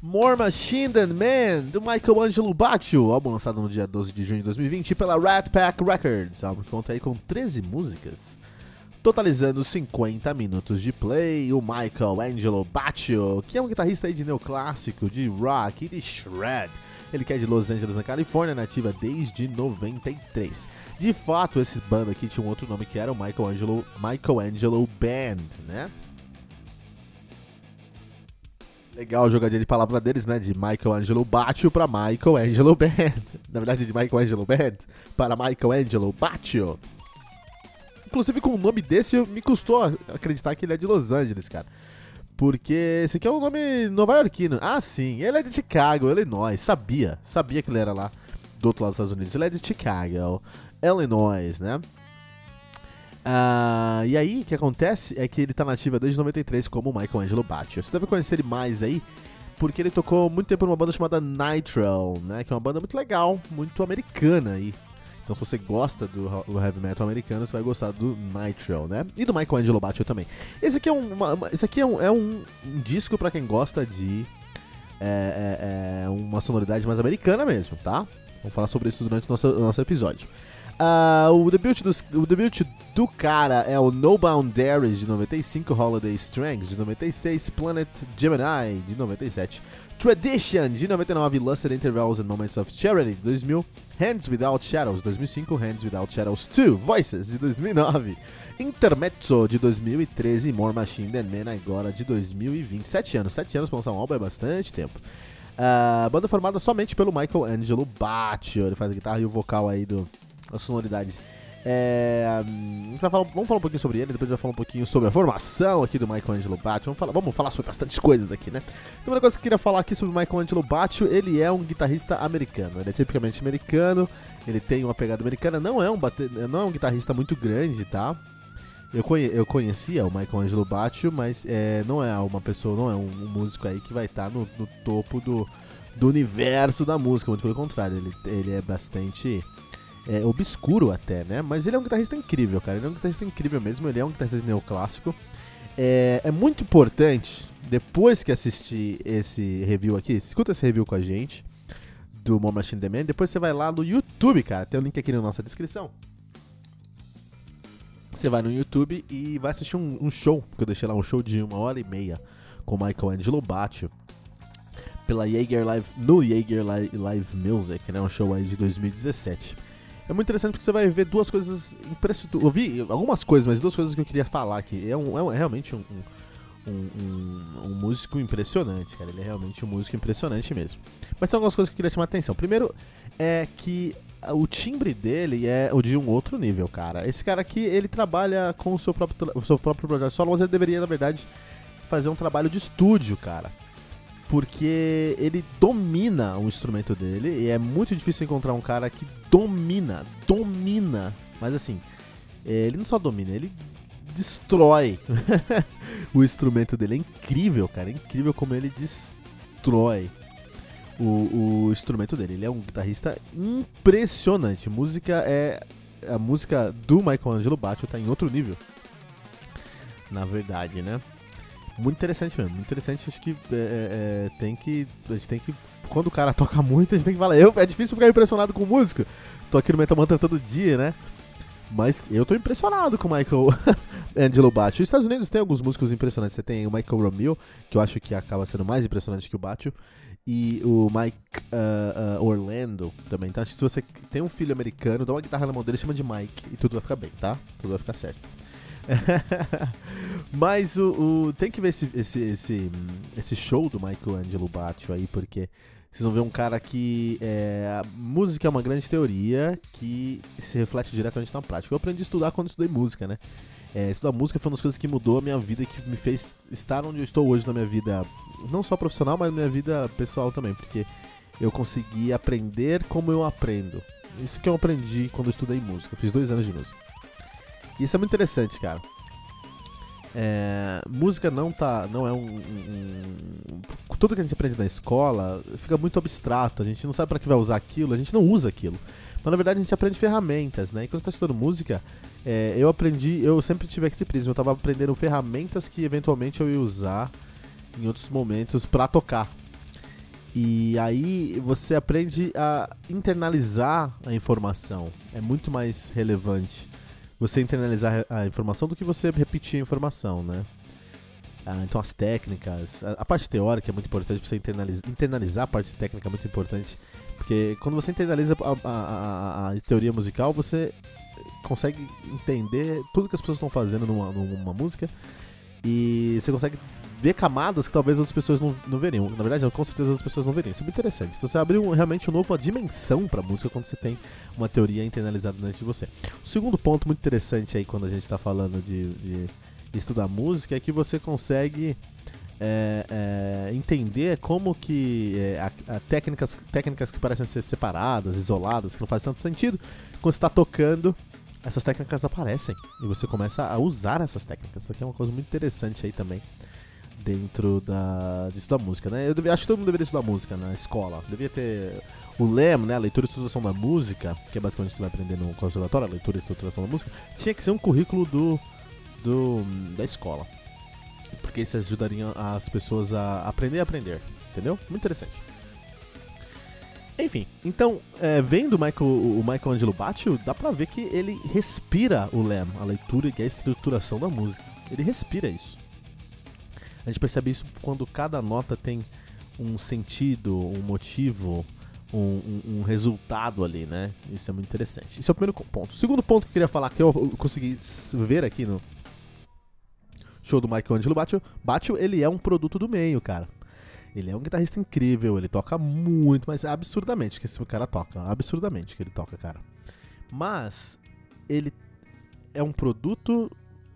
More Machine Than Man, do Michelangelo Baccio, álbum lançado no dia 12 de junho de 2020 pela Rat Pack Records, álbum que conta aí com 13 músicas, totalizando 50 minutos de play. O Michelangelo Baccio, que é um guitarrista aí de neoclássico, de rock e de shred, ele que é de Los Angeles, na Califórnia, nativa desde 93. De fato, esse banda aqui tinha um outro nome que era o Michelangelo, Michelangelo Band, né? Legal jogadinha de palavra deles, né? De Michelangelo Baccio para Michelangelo Band. Na verdade, de Michelangelo Band para Michelangelo Baccio. Inclusive, com um nome desse, me custou acreditar que ele é de Los Angeles, cara. Porque esse aqui é um nome nova-iorquino. Ah, sim, ele é de Chicago, Illinois. Sabia, sabia que ele era lá do outro lado dos Estados Unidos. Ele é de Chicago, Illinois, né? Uh, e aí, o que acontece é que ele tá nativa desde 93 como Michelangelo Baccio. Você deve conhecer ele mais aí, porque ele tocou muito tempo numa banda chamada Nitro, né? Que é uma banda muito legal, muito americana aí. Então se você gosta do, do heavy metal americano, você vai gostar do Nitro, né? E do Michelangelo Baccio também. Esse aqui é um, uma, esse aqui é um, é um, um disco para quem gosta de é, é, é uma sonoridade mais americana mesmo, tá? Vamos falar sobre isso durante o nosso, nosso episódio. Uh, o, debut do, o debut do cara é o No Boundaries de 95, Holiday Strength de 96, Planet Gemini de 97, Tradition de 99, Lusted Intervals and Moments of Charity de 2000, Hands Without Shadows de 2005, Hands Without Shadows 2, Voices de 2009, Intermezzo de 2013 More Machine Than Man agora de 2020. 7 anos, 7 anos pra lançar um álbum é bastante tempo. Uh, banda formada somente pelo Michael Angelo Baccio, ele faz a guitarra e o vocal aí do a sonoridade. É, hum, falar, vamos falar um pouquinho sobre ele, depois a gente vai falar um pouquinho sobre a formação aqui do Michelangelo Baccio. Vamos falar, vamos falar sobre bastantes coisas aqui, né? Então, uma coisa que eu queria falar aqui sobre o Michelangelo Baccio, ele é um guitarrista americano, ele é tipicamente americano, ele tem uma pegada americana, não é um, bate, não é um guitarrista muito grande, tá? Eu, conhe, eu conhecia o Michelangelo Baccio, mas é, não é uma pessoa, não é um, um músico aí que vai estar tá no, no, topo do, do universo da música, muito pelo contrário, ele, ele é bastante é, obscuro até, né? Mas ele é um guitarrista incrível, cara. Ele é um guitarrista incrível mesmo, ele é um guitarrista neoclássico. É, é muito importante, depois que assistir esse review aqui, escuta esse review com a gente, do More Machine depois você vai lá no YouTube, cara, tem o um link aqui na nossa descrição. Você vai no YouTube e vai assistir um, um, show, que eu deixei lá um show de uma hora e meia com o Michael Angelo Baccio pela Jaeger Live, no Jaeger Live Music, né, um show aí de 2017. É muito interessante porque você vai ver duas coisas impressionantes. Eu vi algumas coisas, mas duas coisas que eu queria falar aqui. É, um, é, um, é realmente um, um, músico impressionante, cara. Ele é realmente um músico impressionante mesmo. Mas tem algumas coisas que eu queria chamar a atenção. Primeiro é que o timbre dele é o de um outro nível, cara. Esse cara aqui, ele trabalha com o seu próprio, o seu próprio projeto solo, mas ele deveria, na verdade, fazer um trabalho de estúdio, cara porque ele domina o instrumento dele e é muito difícil encontrar um cara que domina, domina, mas assim, ele não só domina, ele destrói o instrumento dele. É incrível, cara, é incrível como ele destrói o, o instrumento dele. Ele é um guitarrista impressionante. Música é a música do Michelangelo Baccio tá em outro nível. Na verdade, né? Muito interessante mesmo, muito interessante. Acho que é, é, é, tem que. A gente tem que. Quando o cara toca muito, a gente tem que falar. Eu, é difícil ficar impressionado com música. Tô aqui no Metal todo dia, né? Mas eu tô impressionado com o Michael Angelo Baccio. Os Estados Unidos tem alguns músicos impressionantes. Você tem o Michael Romeo, que eu acho que acaba sendo mais impressionante que o Baccio. E o Mike uh, uh, Orlando também. Então acho que se você tem um filho americano, dá uma guitarra na mão dele, chama de Mike e tudo vai ficar bem, tá? Tudo vai ficar certo. Mas o, o, tem que ver esse, esse, esse, esse show do Michael Angelo Baccio aí, porque vocês vão ver um cara que é, a música é uma grande teoria que se reflete diretamente na prática. Eu aprendi a estudar quando estudei música, né? É, estudar música foi uma das coisas que mudou a minha vida, que me fez estar onde eu estou hoje na minha vida, não só profissional, mas na minha vida pessoal também, porque eu consegui aprender como eu aprendo. Isso que eu aprendi quando eu estudei música. Eu fiz dois anos de música. Isso é muito interessante, cara. É, música não tá, não é um, um, tudo que a gente aprende na escola fica muito abstrato. A gente não sabe para que vai usar aquilo, a gente não usa aquilo. Mas na verdade a gente aprende ferramentas, né? E quando eu tô estudando música, é, eu aprendi, eu sempre tive esse prisma. Eu tava aprendendo ferramentas que eventualmente eu ia usar em outros momentos para tocar. E aí você aprende a internalizar a informação. É muito mais relevante você internalizar a informação do que você repetir a informação, né? Ah, então as técnicas, a, a, parte teórica é muito importante para você internalizar, internalizar a parte técnica é muito importante, porque quando você internaliza a, a, a, teoria musical, você consegue entender tudo que as pessoas estão fazendo numa, numa música e você consegue ver camadas que talvez outras pessoas não, não veriam. Na verdade, com certeza outras pessoas não veriam. Isso é muito interessante. Então, você abre um, realmente uma nova dimensão para a música quando você tem uma teoria internalizada dentro de você. O segundo ponto muito interessante aí quando a gente está falando de, de, estudar música é que você consegue é, é, entender como que é, a, a técnicas, técnicas que parecem ser separadas, isoladas, que não fazem tanto sentido, quando você está tocando essas técnicas aparecem e você começa a usar essas técnicas. Isso aqui é uma coisa muito interessante aí também dentro da, de estudar música, né? Eu devia, acho que todo mundo deveria estudar música na escola. Devia ter o LEM, né? A leitura e estruturação da música, que é basicamente você vai aprender no conservatório, a leitura e estruturação da música, tinha que ser um currículo do, do da escola. Porque isso ajudaria as pessoas a aprender a aprender, entendeu? Muito interessante. Enfim, então, é, vendo o Michael, o Michael Angelo Batio, dá pra ver que ele respira o LEM, a leitura e a estruturação da música. Ele respira isso. A gente percebe isso quando cada nota tem um sentido, um motivo, um, um, um, resultado ali, né? Isso é muito interessante. Esse é o primeiro ponto. O segundo ponto que eu queria falar, que eu consegui ver aqui no show do Michelangelo Batio, Batio, ele é um produto do meio, cara. Ele é um guitarrista incrível, ele toca muito, mas absurdamente que esse cara toca. Absurdamente que ele toca, cara. Mas ele é um produto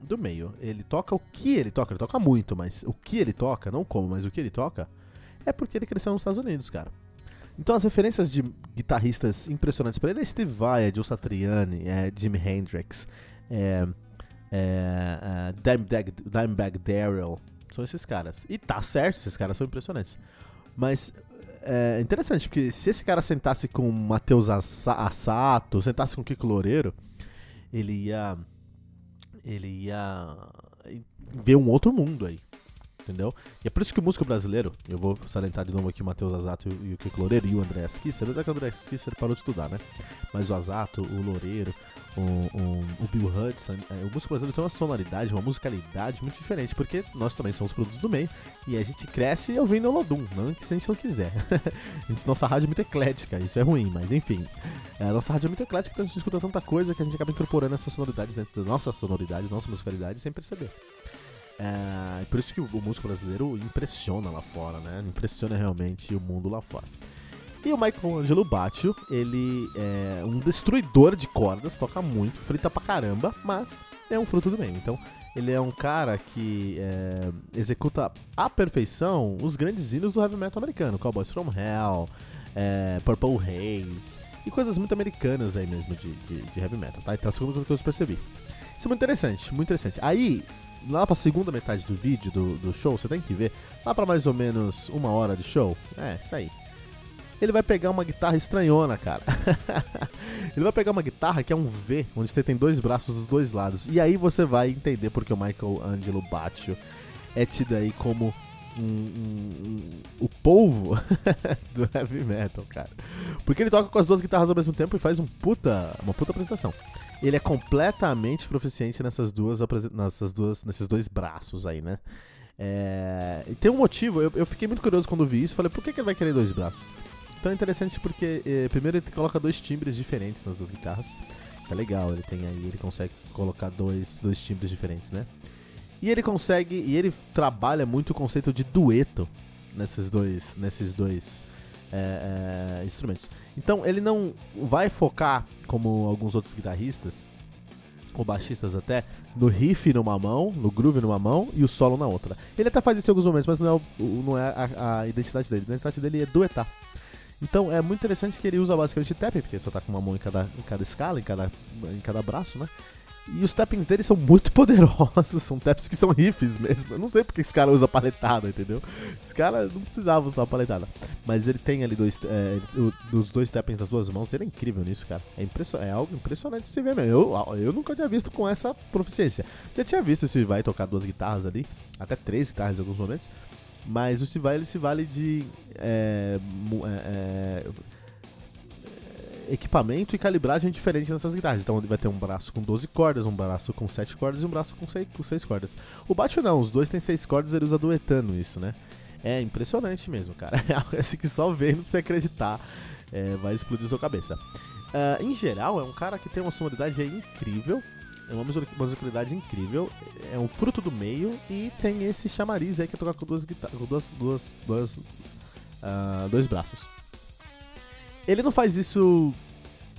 do meio. Ele toca o que ele toca, ele toca muito, mas o que ele toca, não como, mas o que ele toca, é porque ele cresceu nos Estados Unidos, cara. Então as referências de guitarristas impressionantes para ele é Steve Vai, é Joe Satriani, é Jimi Hendrix, é, é, é Dimebag, Dimebag são esses caras. E tá certo, esses caras são impressionantes. Mas é interessante, porque se esse cara sentasse com Matheus Assato, sentasse com Kiko Loureiro, ele ia ele ia ver um outro mundo aí. Entendeu? E é por isso que o músico brasileiro, eu vou salientar de novo aqui o Matheus Azato e o Kiko Loureiro e o André Skisser, apesar que o André Skisser parou de estudar, né? Mas o Azato, o Loureiro, o, o, o Bill Hudson, é, o músico brasileiro tem uma sonoridade, uma musicalidade muito diferente, porque nós também somos produtos do meio e a gente cresce ouvindo Olodum, não que a gente não quiser. a gente, nossa rádio é muito eclética, isso é ruim, mas enfim. É, nossa rádio é muito eclética, então a gente escuta tanta coisa que a gente acaba incorporando essas sonoridades dentro da nossa sonoridade, nossa musicalidade sem perceber. É, por isso que o, o músico brasileiro impressiona lá fora, né? Impressiona realmente o mundo lá fora. E o Michael Angelo Batio, ele é um destruidor de cordas, toca muito, frita pra caramba, mas é um fruto do meio. Então, ele é um cara que é, executa à perfeição os grandes hinos do heavy metal americano, Cowboys from Hell, é, Purple Haze e coisas muito americanas aí mesmo de, de, de heavy metal, tá? Então, a segunda coisa que eu percebi. Isso é muito interessante, muito interessante. Aí, lá pra segunda metade do vídeo, do, do show, você tem que ver, lá pra mais ou menos uma hora de show, é, isso aí ele vai pegar uma guitarra estranhona, cara. ele vai pegar uma guitarra que é um V, onde você tem dois braços dos dois lados. E aí você vai entender porque o Michael Angelo Batio é tido aí como um, um, um, o polvo do heavy metal, cara. Porque ele toca com as duas guitarras ao mesmo tempo e faz um puta, uma puta apresentação. Ele é completamente proficiente nessas duas, nessas duas, nesses dois braços aí, né? É... E tem um motivo, eu, eu, fiquei muito curioso quando vi isso, falei, por que, que ele vai querer dois braços? É interessante porque eh, primeiro ele coloca dois timbres diferentes nas duas guitarras. Isso é legal, ele tem aí, ele consegue colocar dois, dois timbres diferentes, né? E ele consegue, e ele trabalha muito o conceito de dueto nesses dois, nesses dois é, é, instrumentos. Então ele não vai focar como alguns outros guitarristas ou baixistas até, no riff numa mão, no groove numa mão e o solo na outra. Ele até faz isso em alguns momentos, mas não é, o, não é a, a, identidade dele. A identidade dele é duetar. Então é muito interessante que ele usa basicamente tapping, porque só tá com uma mão em cada, em cada escala, em cada, em cada braço, né? E os tappings dele são muito poderosos, são taps que são riffs mesmo. Eu não sei porque esse cara usa paletada, entendeu? Esse cara não precisava usar paletada. Mas ele tem ali dois, é, os dois tappings das duas mãos, ele é incrível nisso, cara. É, impression, é algo impressionante de se ver mesmo. Eu, eu nunca tinha visto com essa proficiência. Já tinha visto Steve Vai tocar duas guitarras ali, até três guitarras em alguns momentos. Mas o Vai ele se vale de. É, é, é equipamento e calibragem diferente nessas guitarras. Então ele vai ter um braço com 12 cordas, um braço com 7 cordas e um braço com 6, com 6 cordas. O baixo não, os dois tem 6 cordas, ele usa duetando isso, né? É impressionante mesmo, cara. É algo assim que só vendo pra você acreditar é, vai explodir sua cabeça. Uh, em geral, é um cara que tem uma sonoridade incrível, é uma musicalidade incrível, é um fruto do meio e tem esse chamariz aí que é tocar com duas guitarras, com duas, duas, duas uh, dois braços. Ele não faz isso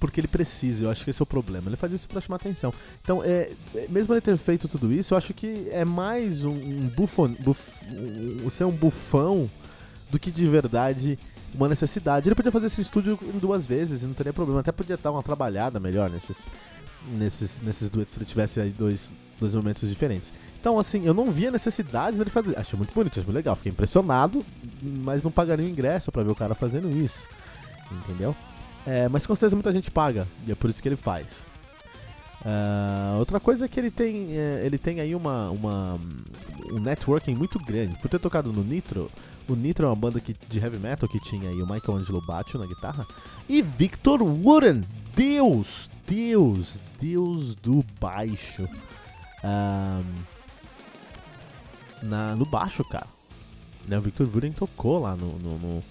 porque ele precisa, eu acho que esse é o problema. Ele faz isso para chamar atenção. Então, é, é, mesmo ele ter feito tudo isso, eu acho que é mais um, um bufon, buf, um, ser um bufão do que de verdade uma necessidade. Ele podia fazer esse estúdio em duas vezes e não teria problema. Até podia dar uma trabalhada melhor nesses, nesses, nesses duetos se ele tivesse aí dois, dois momentos diferentes. Então, assim, eu não via necessidade dele fazer. Achei muito bonito, achei muito legal. Fiquei impressionado, mas não pagaria o ingresso para ver o cara fazendo isso entendeu? É, mas com certeza muita gente paga, e é por isso que ele faz. Uh, outra coisa é que ele tem, é, ele tem aí uma, uma, um networking muito grande. Por ter tocado no Nitro, o Nitro é uma banda que, de heavy metal que tinha aí o Michelangelo Batio na guitarra e Victor Wooden, Deus, Deus, Deus do baixo. Na, no baixo, cara. Né, o Victor Wooden tocou lá no, no, no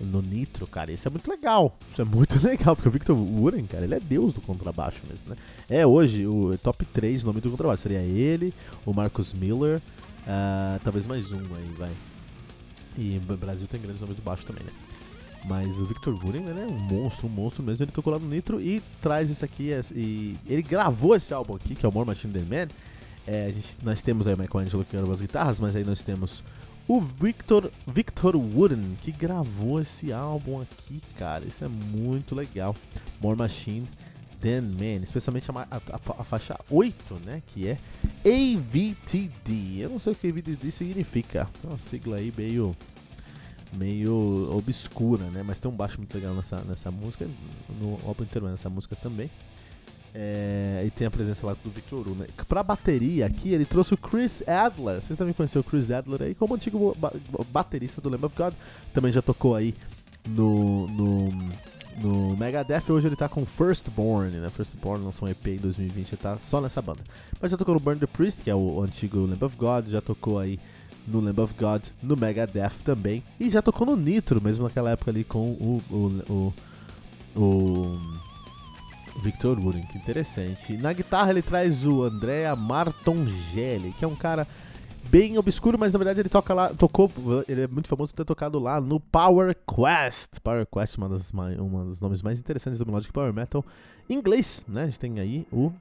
no Nitro, cara. Isso é muito legal. Isso é muito legal, porque o Victor Uren, cara, ele é deus do contrabaixo mesmo, né? É hoje o top 3 nome do contrabaixo. Seria ele, o Marcus Miller, uh, talvez mais um aí, vai. E o Brasil tem grandes nomes do baixo também, né? Mas o Victor Guren, é um monstro, um monstro mesmo. Ele tocou lá no Nitro e traz isso aqui. E ele gravou esse álbum aqui, que é o More Machine Than Man. É, gente, nós temos aí o Michelangelo que as guitarras, mas aí nós temos o Victor, Victor Wooden, que gravou esse álbum aqui, cara. Isso é muito legal. More Machine Than Man, especialmente a, a, a, a, faixa 8, né? Que é AVTD. Eu não sei o que AVTD significa. É uma sigla aí meio, meio obscura, né? Mas tem um baixo muito legal nessa, nessa música, no álbum inteiro nessa música também. É, e tem a presença lá do Victor Uru, né? Pra bateria aqui, ele trouxe o Chris Adler. Vocês também conheceram o Chris Adler aí como antigo ba baterista do Lamb of God. Também já tocou aí no, no, no Megadeth. Hoje ele tá com Firstborn, né? Firstborn lançou um EP em 2020, ele tá só nessa banda. Mas já tocou no Burn the Priest, que é o antigo Lamb of God. Já tocou aí no Lamb of God, no Megadeth também. E já tocou no Nitro, mesmo naquela época ali com o, o, o, o Victor Wooden, que interessante. Na guitarra ele traz o Andrea Martongelli, que é um cara bem obscuro, mas na verdade ele toca lá, tocou, ele é muito famoso por ter tocado lá no Power Quest. Power Quest, uma das, uma dos nomes mais interessantes do Melodic Power Metal inglês, né? A gente tem aí o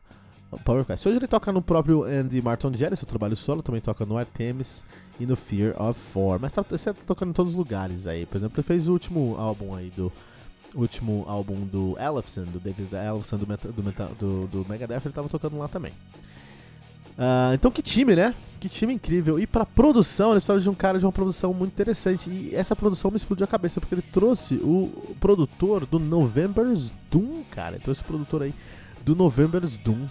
Power Quest. Hoje ele toca no próprio Andy Martongelli, seu trabalho solo, também toca no Artemis e no Fear of Four. Mas tá, você tá tocando em todos os lugares aí. Por exemplo, ele fez o último álbum aí do último álbum do Ellefson, do David Ellefson do, do, do, do Megadeth, ele tava tocando lá também. Uh, então que time, né? Que time incrível. E pra produção, ele precisava de um cara de uma produção muito interessante. E essa produção me explodiu a cabeça, porque ele trouxe o produtor do November's Doom, cara. Ele trouxe o produtor aí do November's Doom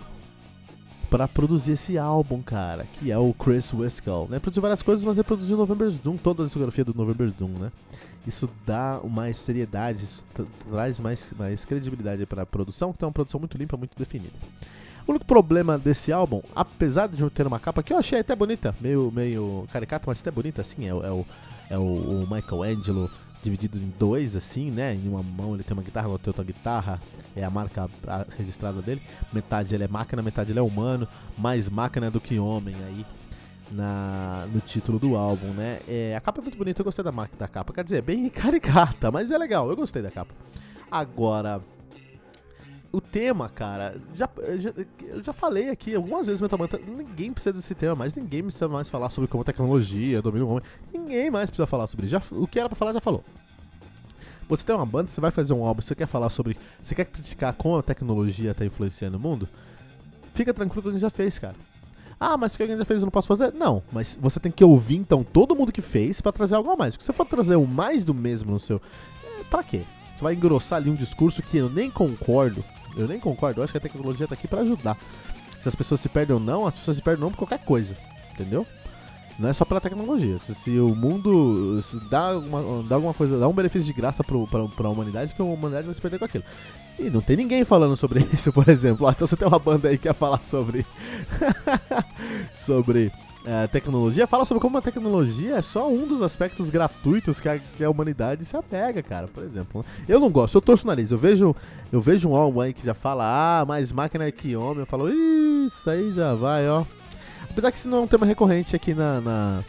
para produzir esse álbum, cara, que é o Chris Wiskel, né? Produziu várias coisas, mas ele produziu November's Doom, toda a discografia do November's Doom, né? isso dá mais seriedade, isso traz mais, mais credibilidade para a produção, que é uma produção muito limpa, muito definida. O único problema desse álbum, apesar de ter uma capa que eu achei até bonita, meio, meio caricata, mas até bonita assim, é, é, o, é o, o Michelangelo dividido em dois, assim, né? Em uma mão ele tem uma guitarra, na outra guitarra, é a marca registrada dele. Metade ele é máquina, metade ele é humano, mais máquina do que homem aí na, no título do álbum, né? É, a capa é muito bonita, eu gostei da da capa. Quer dizer, é bem caricata, mas é legal, eu gostei da capa. Agora, o tema, cara, já, já, eu já falei aqui algumas vezes Metal Mantra, ninguém precisa desse tema mais, ninguém precisa mais falar sobre como a tecnologia domina o homem, ninguém mais precisa falar sobre isso. Já, o que era pra falar já falou. Você tem uma banda, você vai fazer um álbum, você quer falar sobre. Você quer criticar como a tecnologia está influenciando o mundo? Fica tranquilo que a gente já fez, cara. Ah, mas porque alguém já fez eu não posso fazer? Não, mas você tem que ouvir então todo mundo que fez para trazer algo a mais. Se você for trazer o mais do mesmo no seu. É, pra quê? Você vai engrossar ali um discurso que eu nem concordo. Eu nem concordo, eu acho que a tecnologia tá aqui para ajudar. Se as pessoas se perdem ou não, as pessoas se perdem ou não por qualquer coisa. Entendeu? Não é só pela tecnologia. Se, se o mundo se dá, uma, dá alguma coisa, dá um benefício de graça pra, pra humanidade, que a humanidade vai se perder com aquilo. E não tem ninguém falando sobre isso, por exemplo. então você tem uma banda aí que quer falar sobre. sobre é, tecnologia. Fala sobre como a tecnologia é só um dos aspectos gratuitos que a, que a humanidade se apega, cara. Por exemplo. Eu não gosto, eu torço o nariz. Eu vejo, eu vejo um álbum aí que já fala, ah, mais máquina que homem. Eu falo, isso aí já vai, ó. Apesar que isso não é um tema recorrente aqui na, na,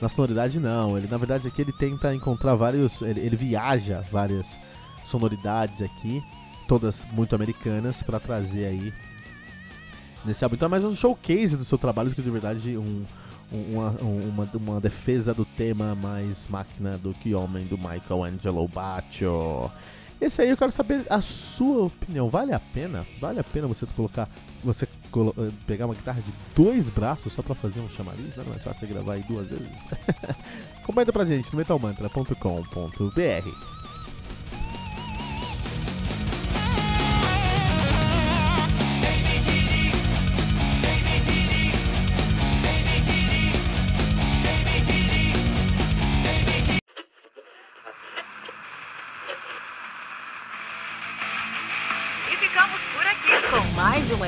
na sonoridade, não. Ele, na verdade, aqui ele tenta encontrar vários. Ele, ele viaja várias sonoridades aqui, todas muito americanas, para trazer aí nesse álbum. Então é mais um showcase do seu trabalho do que de verdade um, uma, uma, uma, defesa do tema mais máquina do que homem do Michelangelo Baccio. Esse aí eu quero saber a sua opinião. Vale a pena? Vale a pena você colocar. Você colo eh, pegar uma guitarra de dois braços só pra fazer um chamariz? Não é mais fácil gravar aí duas vezes? Comenta pra gente no metalmantra.com.br.